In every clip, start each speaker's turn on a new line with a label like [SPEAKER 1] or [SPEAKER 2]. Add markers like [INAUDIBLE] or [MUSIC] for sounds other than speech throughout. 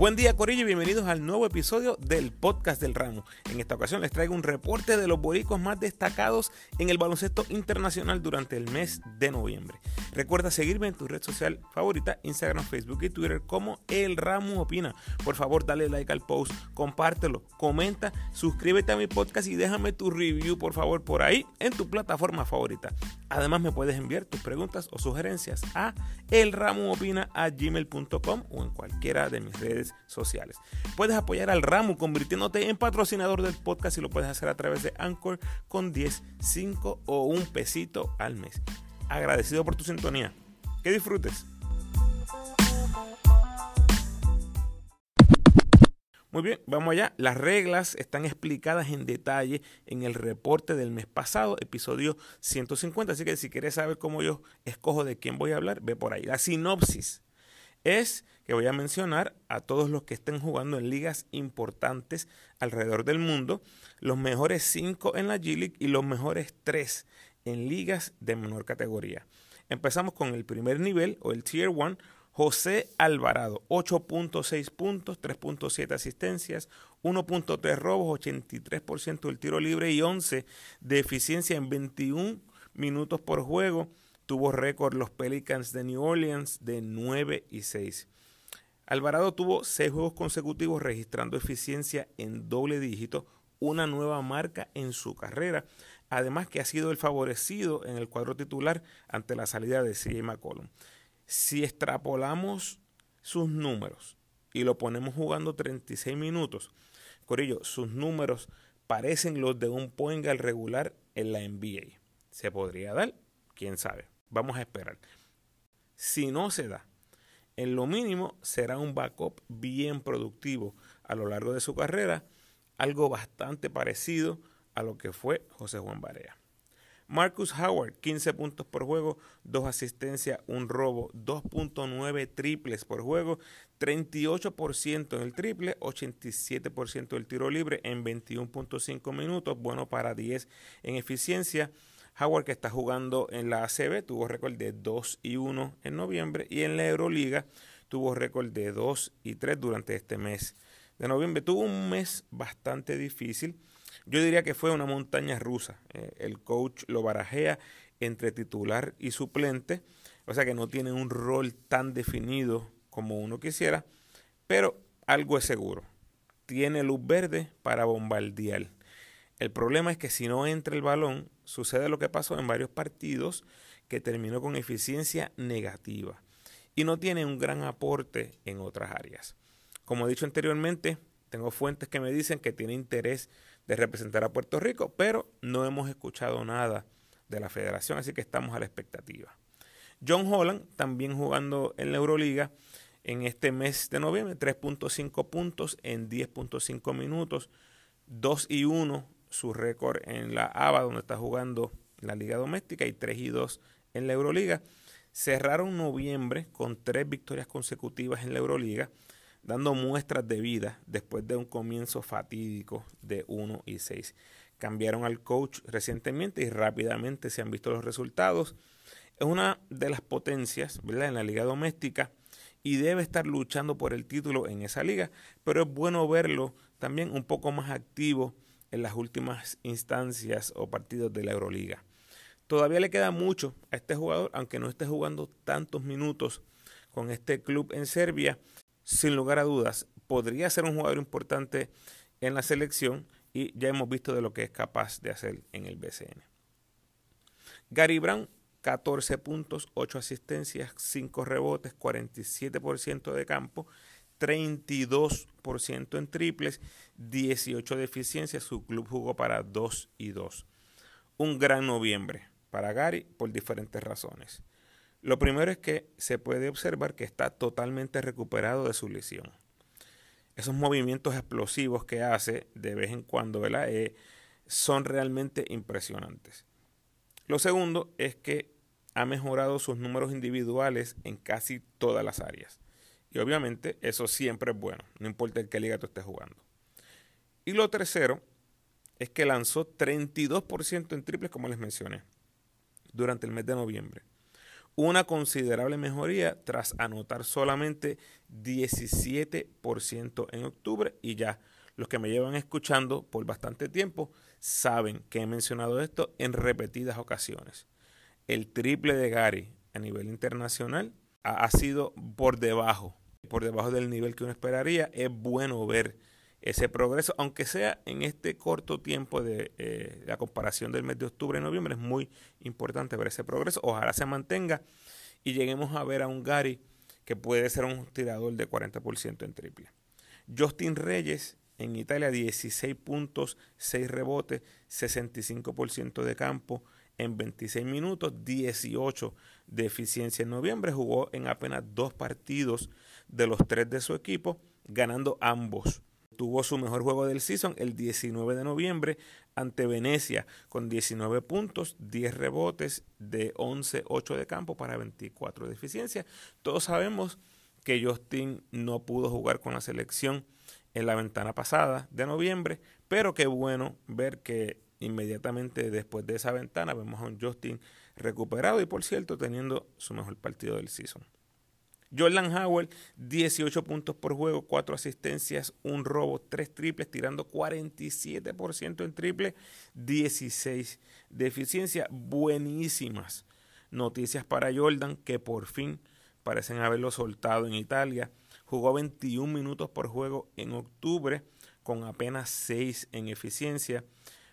[SPEAKER 1] Buen día Corillo y bienvenidos al nuevo episodio del podcast del ramo. En esta ocasión les traigo un reporte de los boricos más destacados en el baloncesto internacional durante el mes de noviembre. Recuerda seguirme en tu red social favorita, Instagram, Facebook y Twitter como El Ramo Opina. Por favor dale like al post, compártelo, comenta, suscríbete a mi podcast y déjame tu review por favor por ahí en tu plataforma favorita. Además me puedes enviar tus preguntas o sugerencias a elramoopina.gmail.com o en cualquiera de mis redes sociales. Puedes apoyar al ramo convirtiéndote en patrocinador del podcast y lo puedes hacer a través de Anchor con 10, 5 o un pesito al mes. Agradecido por tu sintonía. Que disfrutes. Muy bien, vamos allá. Las reglas están explicadas en detalle en el reporte del mes pasado, episodio 150. Así que si quieres saber cómo yo escojo de quién voy a hablar, ve por ahí. La sinopsis es que voy a mencionar a todos los que estén jugando en ligas importantes alrededor del mundo, los mejores cinco en la G League y los mejores tres en ligas de menor categoría. Empezamos con el primer nivel o el Tier 1, José Alvarado, 8.6 puntos, 3.7 asistencias, 1.3 robos, 83% del tiro libre y 11 de eficiencia en 21 minutos por juego tuvo récord los Pelicans de New Orleans de 9 y 6. Alvarado tuvo seis juegos consecutivos registrando eficiencia en doble dígito, una nueva marca en su carrera, además que ha sido el favorecido en el cuadro titular ante la salida de CJ McCollum. Si extrapolamos sus números y lo ponemos jugando 36 minutos, Corillo, sus números parecen los de un point al regular en la NBA. ¿Se podría dar? ¿Quién sabe? Vamos a esperar. Si no se da, en lo mínimo será un backup bien productivo a lo largo de su carrera, algo bastante parecido a lo que fue José Juan Barea. Marcus Howard, 15 puntos por juego, 2 asistencias, un robo, 2.9 triples por juego, 38% en el triple, 87% del tiro libre en 21.5 minutos, bueno para 10 en eficiencia. Howard, que está jugando en la ACB, tuvo récord de 2 y 1 en noviembre y en la Euroliga tuvo récord de 2 y 3 durante este mes de noviembre. Tuvo un mes bastante difícil. Yo diría que fue una montaña rusa. Eh, el coach lo barajea entre titular y suplente, o sea que no tiene un rol tan definido como uno quisiera, pero algo es seguro. Tiene luz verde para bombardear. El problema es que si no entra el balón, sucede lo que pasó en varios partidos que terminó con eficiencia negativa y no tiene un gran aporte en otras áreas. Como he dicho anteriormente, tengo fuentes que me dicen que tiene interés de representar a Puerto Rico, pero no hemos escuchado nada de la federación, así que estamos a la expectativa. John Holland, también jugando en la Euroliga en este mes de noviembre, 3.5 puntos en 10.5 minutos, 2 y 1 su récord en la ABA, donde está jugando la Liga Doméstica, y 3 y 2 en la Euroliga. Cerraron noviembre con tres victorias consecutivas en la Euroliga, dando muestras de vida después de un comienzo fatídico de 1 y 6. Cambiaron al coach recientemente y rápidamente se han visto los resultados. Es una de las potencias en la liga doméstica y debe estar luchando por el título en esa liga, pero es bueno verlo también un poco más activo en las últimas instancias o partidos de la Euroliga. Todavía le queda mucho a este jugador, aunque no esté jugando tantos minutos con este club en Serbia. Sin lugar a dudas, podría ser un jugador importante en la selección y ya hemos visto de lo que es capaz de hacer en el BCN. Gary Brown, 14 puntos, 8 asistencias, 5 rebotes, 47% de campo 32% en triples, 18 de eficiencia. Su club jugó para 2 y 2. Un gran noviembre para Gary por diferentes razones. Lo primero es que se puede observar que está totalmente recuperado de su lesión. Esos movimientos explosivos que hace de vez en cuando eh, son realmente impresionantes. Lo segundo es que ha mejorado sus números individuales en casi todas las áreas. Y obviamente eso siempre es bueno, no importa en qué liga tú estés jugando. Y lo tercero es que lanzó 32% en triples, como les mencioné, durante el mes de noviembre. Una considerable mejoría tras anotar solamente 17% en octubre y ya los que me llevan escuchando por bastante tiempo saben que he mencionado esto en repetidas ocasiones. El triple de Gary a nivel internacional ha, sido por debajo, por debajo del nivel que uno esperaría. Es bueno ver ese progreso, aunque sea en este corto tiempo de eh, la comparación del mes de octubre y noviembre, es muy importante ver ese progreso. Ojalá se mantenga y lleguemos a ver a un Gary que puede ser un tirador de 40% en triple. Justin Reyes en Italia 16 puntos, 6 rebotes, 65% de campo en 26 minutos, 18 de eficiencia en noviembre. Jugó en apenas dos partidos de los tres de su equipo, ganando ambos. Tuvo su mejor juego del season el 19 de noviembre ante Venecia con 19 puntos, 10 rebotes de 11, 8 de campo para 24 de eficiencia. Todos sabemos que Justin no pudo jugar con la selección en la ventana pasada de noviembre, pero qué bueno ver que inmediatamente después de esa ventana vemos a un Justin recuperado y por cierto teniendo su mejor partido del season. Jordan Howell, 18 puntos por juego, 4 asistencias, un robo, 3 triples, tirando 47% en triple, 16 de eficiencia. Buenísimas noticias para Jordan que por fin parecen haberlo soltado en Italia. Jugó 21 minutos por juego en octubre con apenas 6 en eficiencia,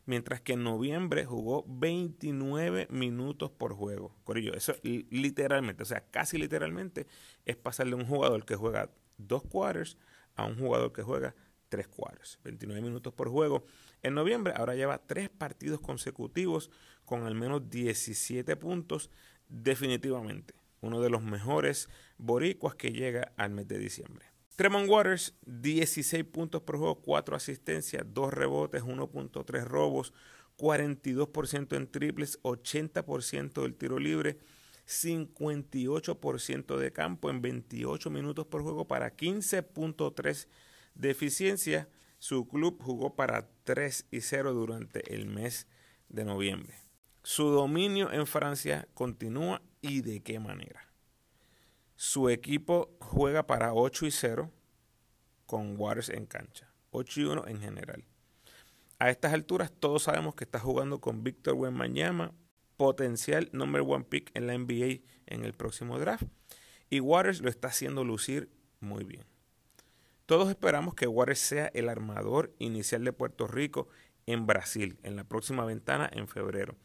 [SPEAKER 1] mientras que en noviembre jugó 29 minutos por juego. Corillo, eso literalmente, o sea, casi literalmente es pasarle a un jugador que juega dos quarters a un jugador que juega tres quarters. 29 minutos por juego. En noviembre ahora lleva tres partidos consecutivos con al menos 17 puntos definitivamente uno de los mejores boricuas que llega al mes de diciembre. Tremont Waters, 16 puntos por juego, 4 asistencias, 2 rebotes, 1.3 robos, 42% en triples, 80% del tiro libre, 58% de campo en 28 minutos por juego para 15.3 de eficiencia. Su club jugó para 3 y 0 durante el mes de noviembre. Su dominio en Francia continúa y de qué manera. Su equipo juega para 8 y 0 con Waters en cancha. 8 y 1 en general. A estas alturas todos sabemos que está jugando con Víctor Wembanyama, potencial number one pick en la NBA en el próximo draft. Y Waters lo está haciendo lucir muy bien. Todos esperamos que Waters sea el armador inicial de Puerto Rico en Brasil en la próxima ventana en febrero.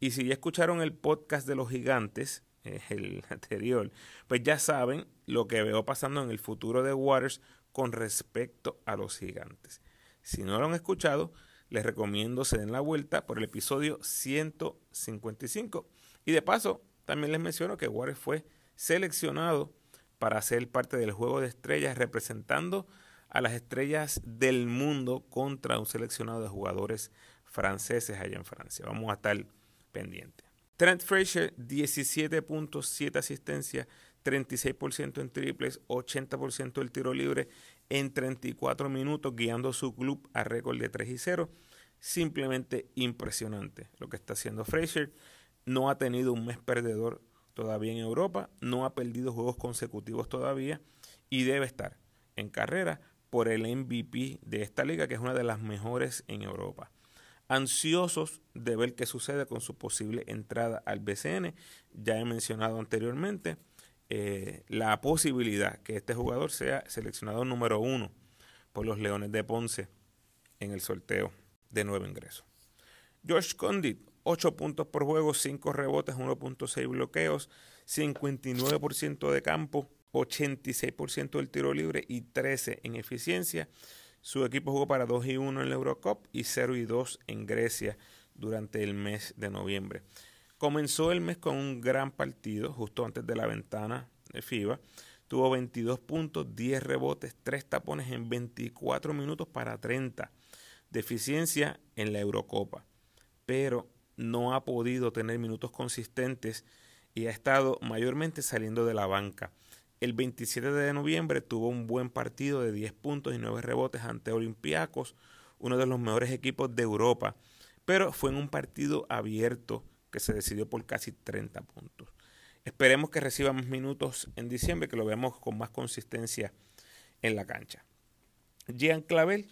[SPEAKER 1] Y si ya escucharon el podcast de los gigantes, el [LAUGHS] anterior, pues ya saben lo que veo pasando en el futuro de Waters con respecto a los gigantes. Si no lo han escuchado, les recomiendo se den la vuelta por el episodio 155. Y de paso, también les menciono que Waters fue seleccionado para ser parte del juego de estrellas representando a las estrellas del mundo contra un seleccionado de jugadores franceses allá en Francia. Vamos a estar pendiente. Trent Frazier, 17 puntos, 7 asistencias, 36% en triples, 80% del tiro libre en 34 minutos, guiando su club a récord de 3 y 0. Simplemente impresionante lo que está haciendo Frazier. No ha tenido un mes perdedor todavía en Europa, no ha perdido juegos consecutivos todavía y debe estar en carrera por el MVP de esta liga, que es una de las mejores en Europa ansiosos de ver qué sucede con su posible entrada al BCN. Ya he mencionado anteriormente eh, la posibilidad que este jugador sea seleccionado número uno por los Leones de Ponce en el sorteo de nuevo ingreso. George Condit, 8 puntos por juego, 5 rebotes, 1.6 bloqueos, 59% de campo, 86% del tiro libre y 13 en eficiencia. Su equipo jugó para 2 y 1 en la Eurocup y 0 y 2 en Grecia durante el mes de noviembre. Comenzó el mes con un gran partido justo antes de la ventana de FIBA. Tuvo 22 puntos, 10 rebotes, 3 tapones en 24 minutos para 30 de eficiencia en la Eurocopa. Pero no ha podido tener minutos consistentes y ha estado mayormente saliendo de la banca. El 27 de noviembre tuvo un buen partido de 10 puntos y 9 rebotes ante Olympiacos, uno de los mejores equipos de Europa, pero fue en un partido abierto que se decidió por casi 30 puntos. Esperemos que reciba más minutos en diciembre, que lo veamos con más consistencia en la cancha. Jean Clavel,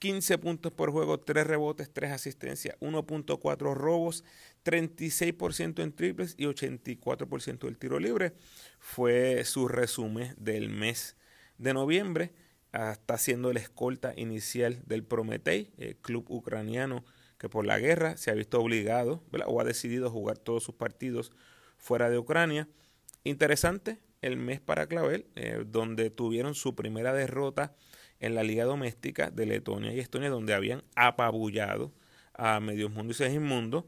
[SPEAKER 1] 15 puntos por juego, 3 rebotes, 3 asistencias, 1.4 robos, 36% en triples y 84% del tiro libre. Fue su resumen del mes de noviembre. Está siendo el escolta inicial del Prometei, el club ucraniano que por la guerra se ha visto obligado o ha decidido jugar todos sus partidos fuera de Ucrania. Interesante el mes para Clavel, eh, donde tuvieron su primera derrota en la liga doméstica de Letonia y Estonia, donde habían apabullado a Medios Mundo y Segismundo.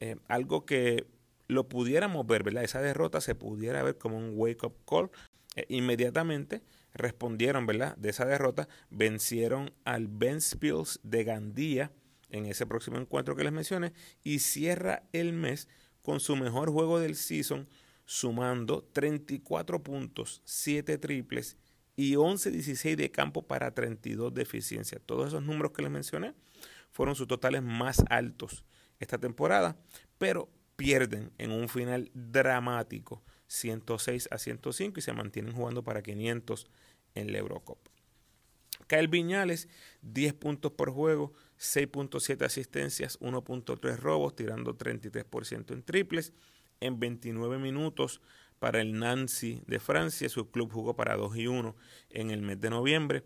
[SPEAKER 1] Eh, algo que lo pudiéramos ver, ¿verdad? Esa derrota se pudiera ver como un wake-up call. Eh, inmediatamente respondieron, ¿verdad? De esa derrota, vencieron al Spills de Gandía en ese próximo encuentro que les mencioné y cierra el mes con su mejor juego del season, sumando 34 puntos, 7 triples y 11-16 de campo para 32 de eficiencia. Todos esos números que les mencioné fueron sus totales más altos esta temporada, pero pierden en un final dramático 106 a 105 y se mantienen jugando para 500 en la Eurocopa. Kyle Viñales, 10 puntos por juego, 6.7 asistencias, 1.3 robos, tirando 33% en triples. En 29 minutos para el Nancy de Francia, su club jugó para 2 y 1 en el mes de noviembre.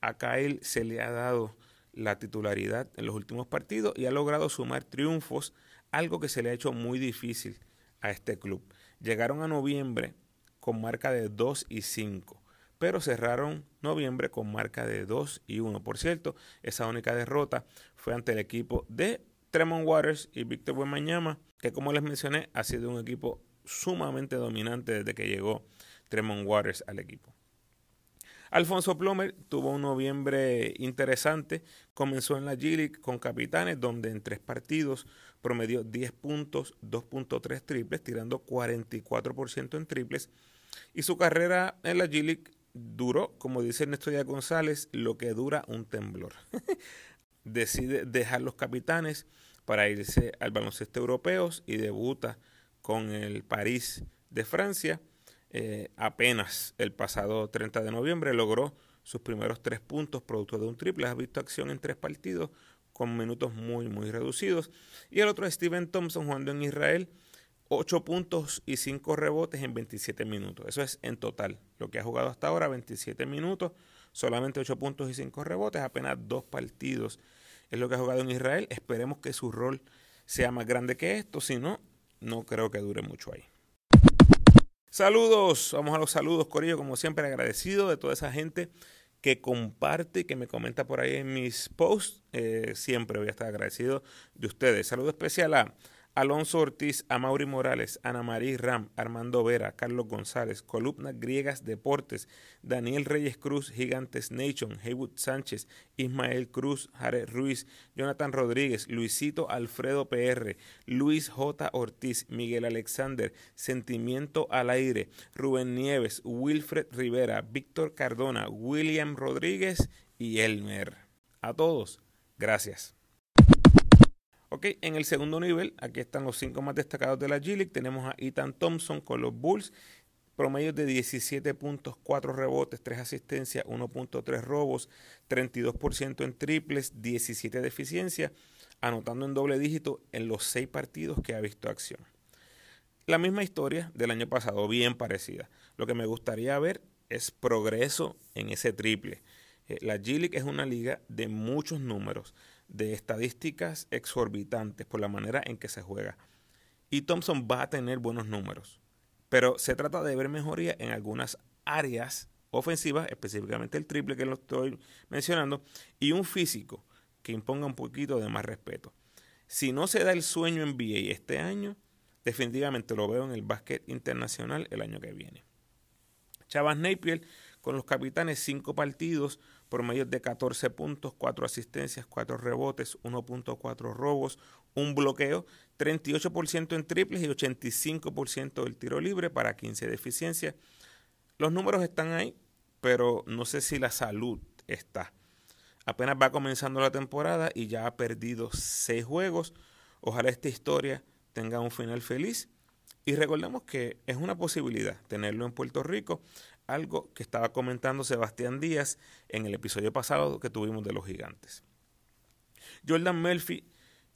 [SPEAKER 1] A Kyle se le ha dado la titularidad en los últimos partidos y ha logrado sumar triunfos, algo que se le ha hecho muy difícil a este club. Llegaron a noviembre con marca de 2 y 5 pero cerraron noviembre con marca de 2 y 1. Por cierto, esa única derrota fue ante el equipo de Tremont Waters y Víctor Buenmañama, que como les mencioné, ha sido un equipo sumamente dominante desde que llegó Tremont Waters al equipo. Alfonso Plomer tuvo un noviembre interesante. Comenzó en la G-League con Capitanes, donde en tres partidos promedió 10 puntos, 2.3 triples, tirando 44% en triples. Y su carrera en la G-League duró, como dice Ernesto Díaz González, lo que dura un temblor. [LAUGHS] Decide dejar los capitanes para irse al baloncesto europeo y debuta con el París de Francia. Eh, apenas el pasado 30 de noviembre logró sus primeros tres puntos producto de un triple. Ha visto acción en tres partidos con minutos muy, muy reducidos. Y el otro es Steven Thompson jugando en Israel 8 puntos y 5 rebotes en 27 minutos. Eso es en total. Lo que ha jugado hasta ahora, 27 minutos, solamente 8 puntos y 5 rebotes, apenas dos partidos. Es lo que ha jugado en Israel. Esperemos que su rol sea más grande que esto. Si no, no creo que dure mucho ahí. Saludos, vamos a los saludos, Corillo. Como siempre, agradecido de toda esa gente que comparte y que me comenta por ahí en mis posts. Eh, siempre voy a estar agradecido de ustedes. Saludo especial a Alonso Ortiz, Amaury Morales, Ana María Ram, Armando Vera, Carlos González, Columnas Griegas Deportes, Daniel Reyes Cruz, Gigantes Nation, Heywood Sánchez, Ismael Cruz, Jared Ruiz, Jonathan Rodríguez, Luisito Alfredo PR, Luis J. Ortiz, Miguel Alexander, Sentimiento al Aire, Rubén Nieves, Wilfred Rivera, Víctor Cardona, William Rodríguez y Elmer. A todos, gracias. Ok, en el segundo nivel, aquí están los cinco más destacados de la G-League. Tenemos a Ethan Thompson con los Bulls, promedio de 17 puntos, 4 rebotes, 3 asistencias, 1.3 robos, 32% en triples, 17 de eficiencia, anotando en doble dígito en los 6 partidos que ha visto acción. La misma historia del año pasado, bien parecida. Lo que me gustaría ver es progreso en ese triple. Eh, la G-League es una liga de muchos números de estadísticas exorbitantes por la manera en que se juega. Y Thompson va a tener buenos números. Pero se trata de ver mejoría en algunas áreas ofensivas, específicamente el triple que lo estoy mencionando, y un físico que imponga un poquito de más respeto. Si no se da el sueño en NBA este año, definitivamente lo veo en el básquet internacional el año que viene. Chavas Napier con los capitanes, cinco partidos, por medio de 14 puntos, 4 asistencias, 4 rebotes, 1.4 robos, un bloqueo, 38% en triples y 85% del tiro libre para 15 de eficiencia. Los números están ahí, pero no sé si la salud está. Apenas va comenzando la temporada y ya ha perdido 6 juegos. Ojalá esta historia tenga un final feliz Y recordemos que es una posibilidad tenerlo en Puerto Rico, algo que estaba comentando Sebastián Díaz en el episodio pasado que tuvimos de los gigantes. Jordan Murphy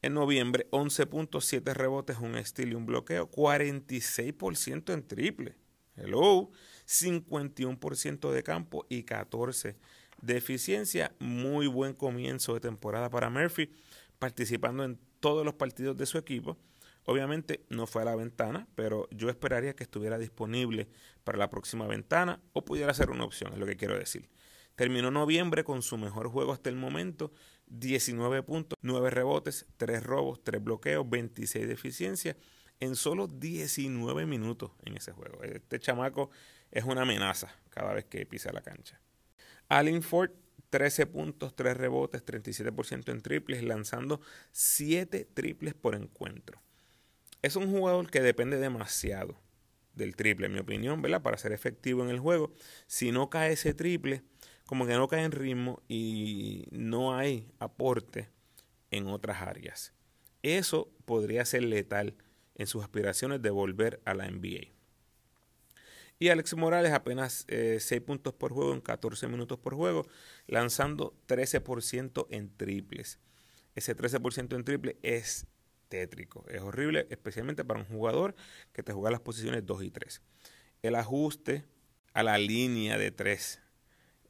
[SPEAKER 1] en noviembre, 11.7 rebotes, un estilo y un bloqueo, 46% en triple. Hello, 51% de campo y 14 de eficiencia. Muy buen comienzo de temporada para Murphy, participando en todos los partidos de su equipo. Obviamente no fue a la ventana, pero yo esperaría que estuviera disponible para la próxima ventana o pudiera ser una opción, es lo que quiero decir. Terminó noviembre con su mejor juego hasta el momento, 19 puntos, 9 rebotes, 3 robos, 3 bloqueos, 26 de eficiencia en solo 19 minutos en ese juego. Este chamaco es una amenaza cada vez que pisa la cancha. Allen Ford, 13 puntos, 3 rebotes, 37% en triples, lanzando 7 triples por encuentro. Es un jugador que depende demasiado del triple, en mi opinión, ¿verdad? Para ser efectivo en el juego. Si no cae ese triple, como que no cae en ritmo y no hay aporte en otras áreas. Eso podría ser letal en sus aspiraciones de volver a la NBA. Y Alex Morales apenas 6 eh, puntos por juego en 14 minutos por juego, lanzando 13% en triples. Ese 13% en triple es tétrico, es horrible, especialmente para un jugador que te juega las posiciones 2 y 3. El ajuste a la línea de 3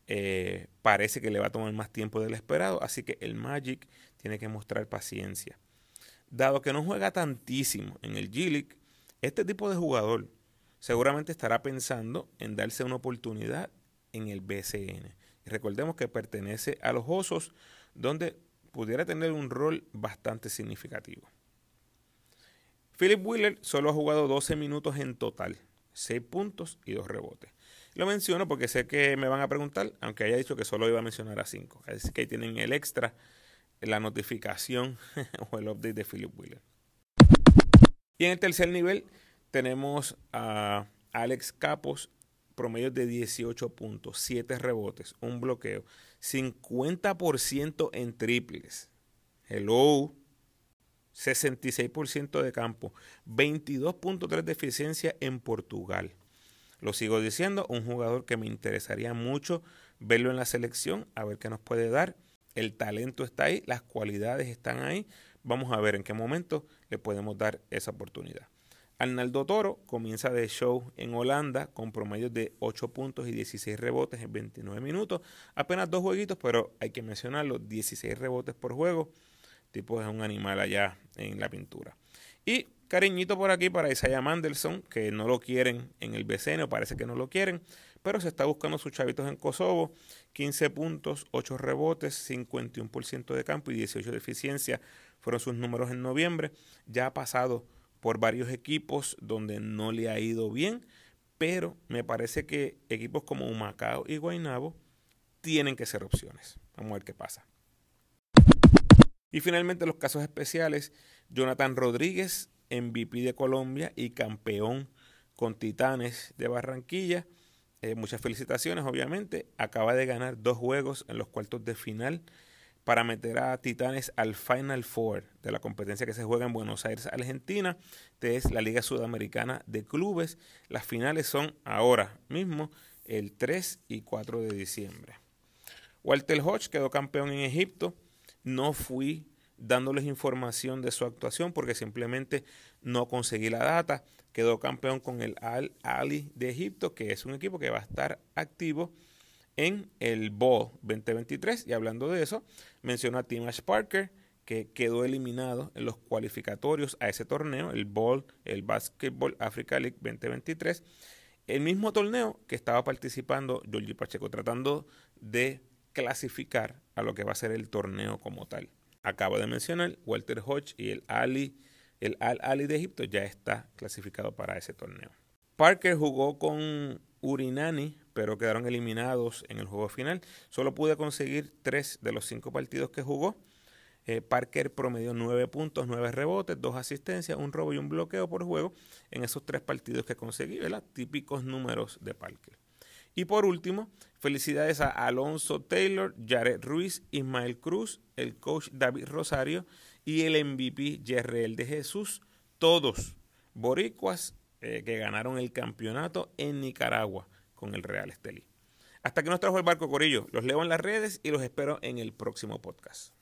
[SPEAKER 1] eh, parece que le va a tomar más tiempo del esperado, así que el Magic tiene que mostrar paciencia. Dado que no juega tantísimo en el G-League, este tipo de jugador seguramente estará pensando en darse una oportunidad en el BCN. Recordemos que pertenece a los Osos, donde pudiera tener un rol bastante significativo. Philip Wheeler solo ha jugado 12 minutos en total, 6 puntos y 2 rebotes. Lo menciono porque sé que me van a preguntar, aunque haya dicho que solo iba a mencionar a 5. Así que ahí tienen el extra, la notificación [LAUGHS] o el update de Philip Wheeler. Y en el tercer nivel tenemos a Alex Capos, promedio de 18 puntos, 7 rebotes, un bloqueo, 50% en triples. Hello. 66% de campo, 22.3 de eficiencia en Portugal. Lo sigo diciendo, un jugador que me interesaría mucho verlo en la selección, a ver qué nos puede dar. El talento está ahí, las cualidades están ahí. Vamos a ver en qué momento le podemos dar esa oportunidad. Arnaldo Toro comienza de show en Holanda con promedios de 8 puntos y 16 rebotes en 29 minutos. Apenas dos jueguitos, pero hay que mencionarlo, 16 rebotes por juego. Tipo es un animal allá en la pintura. Y cariñito por aquí para Isaiah Mandelson, que no lo quieren en el BCN, parece que no lo quieren, pero se está buscando sus chavitos en Kosovo. 15 puntos, 8 rebotes, 51% de campo y 18 de eficiencia fueron sus números en noviembre. Ya ha pasado por varios equipos donde no le ha ido bien, pero me parece que equipos como Humacao y Guaynabo tienen que ser opciones. Vamos a ver qué pasa. Y finalmente los casos especiales, Jonathan Rodríguez, MVP de Colombia y campeón con Titanes de Barranquilla. Eh, muchas felicitaciones, obviamente. Acaba de ganar dos juegos en los cuartos de final para meter a Titanes al Final Four de la competencia que se juega en Buenos Aires, Argentina. Esta es la Liga Sudamericana de Clubes. Las finales son ahora mismo, el 3 y 4 de diciembre. Walter Hodge quedó campeón en Egipto. No fui dándoles información de su actuación porque simplemente no conseguí la data. Quedó campeón con el Al Ali de Egipto, que es un equipo que va a estar activo en el Bowl 2023. Y hablando de eso, menciono a Timash Parker, que quedó eliminado en los cualificatorios a ese torneo, el Bowl, el Basketball Africa League 2023. El mismo torneo que estaba participando Georgie Pacheco, tratando de clasificar a lo que va a ser el torneo como tal. Acabo de mencionar, Walter Hodge y el Ali, el Al Ali de Egipto ya está clasificado para ese torneo. Parker jugó con Urinani pero quedaron eliminados en el juego final. Solo pude conseguir tres de los cinco partidos que jugó. Eh, Parker promedió nueve puntos, nueve rebotes, dos asistencias, un robo y un bloqueo por juego en esos tres partidos que conseguí, ¿verdad? Típicos números de Parker. Y por último, felicidades a Alonso Taylor, Jared Ruiz, Ismael Cruz, el coach David Rosario y el MVP Jerreel de Jesús, todos boricuas eh, que ganaron el campeonato en Nicaragua con el Real Estelí. Hasta que nos trajo el barco Corillo. Los leo en las redes y los espero en el próximo podcast.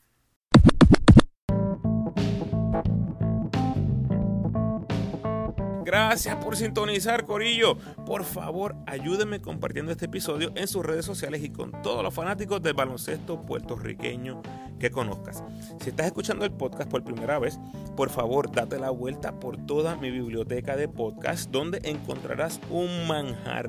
[SPEAKER 1] Gracias por sintonizar, Corillo. Por favor, ayúdenme compartiendo este episodio en sus redes sociales y con todos los fanáticos del baloncesto puertorriqueño que conozcas. Si estás escuchando el podcast por primera vez, por favor, date la vuelta por toda mi biblioteca de podcast, donde encontrarás un manjar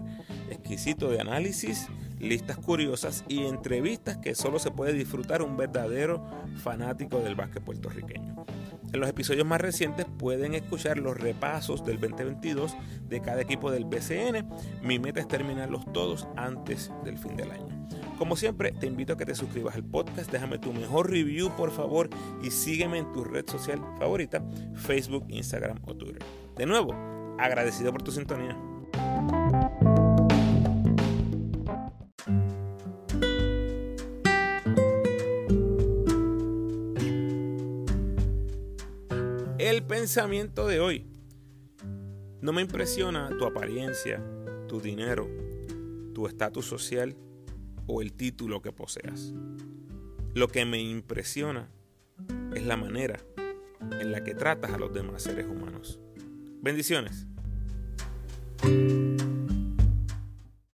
[SPEAKER 1] exquisito de análisis, listas curiosas y entrevistas que solo se puede disfrutar un verdadero fanático del básquet puertorriqueño. En los episodios más recientes pueden escuchar los repasos del 2022 de cada equipo del BCN. Mi meta es terminarlos todos antes del fin del año. Como siempre, te invito a que te suscribas al podcast, déjame tu mejor review por favor y sígueme en tu red social favorita, Facebook, Instagram o Twitter. De nuevo, agradecido por tu sintonía. Pensamiento de hoy. No me impresiona tu apariencia, tu dinero, tu estatus social o el título que poseas. Lo que me impresiona es la manera en la que tratas a los demás seres humanos. Bendiciones.